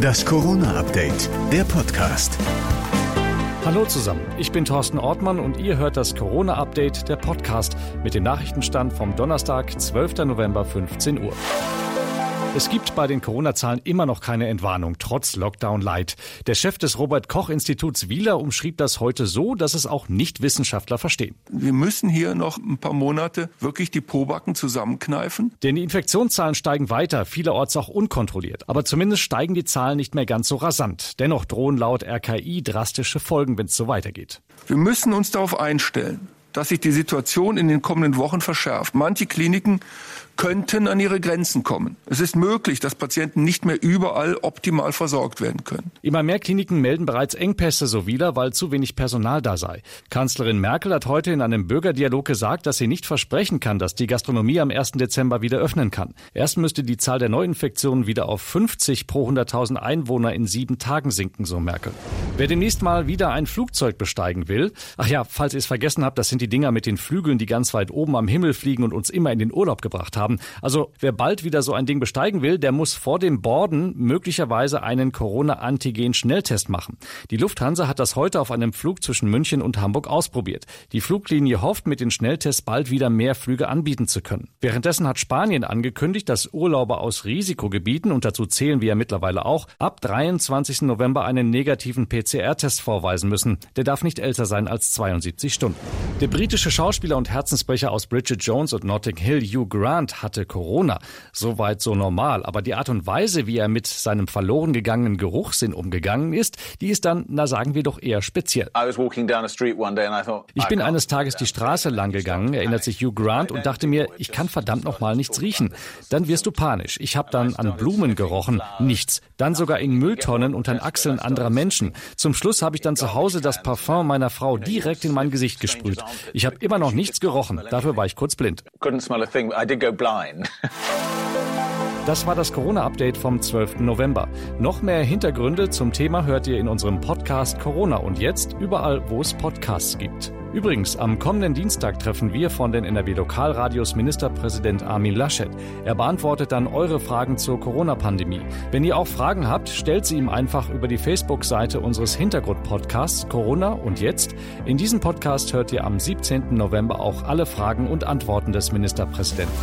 Das Corona-Update, der Podcast. Hallo zusammen, ich bin Thorsten Ortmann und ihr hört das Corona-Update, der Podcast mit dem Nachrichtenstand vom Donnerstag, 12. November, 15 Uhr. Es gibt bei den Corona-Zahlen immer noch keine Entwarnung, trotz Lockdown Light. Der Chef des Robert-Koch-Instituts Wieler umschrieb das heute so, dass es auch Nicht-Wissenschaftler verstehen. Wir müssen hier noch ein paar Monate wirklich die Pobacken zusammenkneifen. Denn die Infektionszahlen steigen weiter, vielerorts auch unkontrolliert. Aber zumindest steigen die Zahlen nicht mehr ganz so rasant. Dennoch drohen laut RKI drastische Folgen, wenn es so weitergeht. Wir müssen uns darauf einstellen, dass sich die Situation in den kommenden Wochen verschärft. Manche Kliniken könnten an ihre Grenzen kommen. Es ist möglich, dass Patienten nicht mehr überall optimal versorgt werden können. Immer mehr Kliniken melden bereits Engpässe so wieder, weil zu wenig Personal da sei. Kanzlerin Merkel hat heute in einem Bürgerdialog gesagt, dass sie nicht versprechen kann, dass die Gastronomie am 1. Dezember wieder öffnen kann. Erst müsste die Zahl der Neuinfektionen wieder auf 50 pro 100.000 Einwohner in sieben Tagen sinken, so Merkel. Wer demnächst mal wieder ein Flugzeug besteigen will, ach ja, falls ihr es vergessen habt, das sind die Dinger mit den Flügeln, die ganz weit oben am Himmel fliegen und uns immer in den Urlaub gebracht haben. Also wer bald wieder so ein Ding besteigen will, der muss vor dem Borden möglicherweise einen Corona-Antigen-Schnelltest machen. Die Lufthansa hat das heute auf einem Flug zwischen München und Hamburg ausprobiert. Die Fluglinie hofft, mit den Schnelltests bald wieder mehr Flüge anbieten zu können. Währenddessen hat Spanien angekündigt, dass Urlauber aus Risikogebieten, und dazu zählen wir ja mittlerweile auch, ab 23. November einen negativen PCR-Test vorweisen müssen. Der darf nicht älter sein als 72 Stunden. Der britische Schauspieler und Herzensbrecher aus Bridget Jones und Notting Hill, Hugh Grant, hatte Corona. Soweit so normal. Aber die Art und Weise, wie er mit seinem verloren gegangenen Geruchssinn umgegangen ist, die ist dann, na sagen wir doch eher speziell. Ich bin eines Tages die Straße lang gegangen, erinnert sich Hugh Grant, und dachte mir, ich kann verdammt noch mal nichts riechen. Dann wirst du panisch. Ich habe dann an Blumen gerochen, nichts. Dann sogar in Mülltonnen und an Achseln anderer Menschen. Zum Schluss habe ich dann zu Hause das Parfum meiner Frau direkt in mein Gesicht gesprüht. Ich habe immer noch nichts gerochen. Dafür war ich kurz blind. Das war das Corona-Update vom 12. November. Noch mehr Hintergründe zum Thema hört ihr in unserem Podcast Corona und jetzt überall, wo es Podcasts gibt. Übrigens, am kommenden Dienstag treffen wir von den NRW-Lokalradios Ministerpräsident Armin Laschet. Er beantwortet dann eure Fragen zur Corona-Pandemie. Wenn ihr auch Fragen habt, stellt sie ihm einfach über die Facebook-Seite unseres Hintergrund-Podcasts Corona und jetzt. In diesem Podcast hört ihr am 17. November auch alle Fragen und Antworten des Ministerpräsidenten.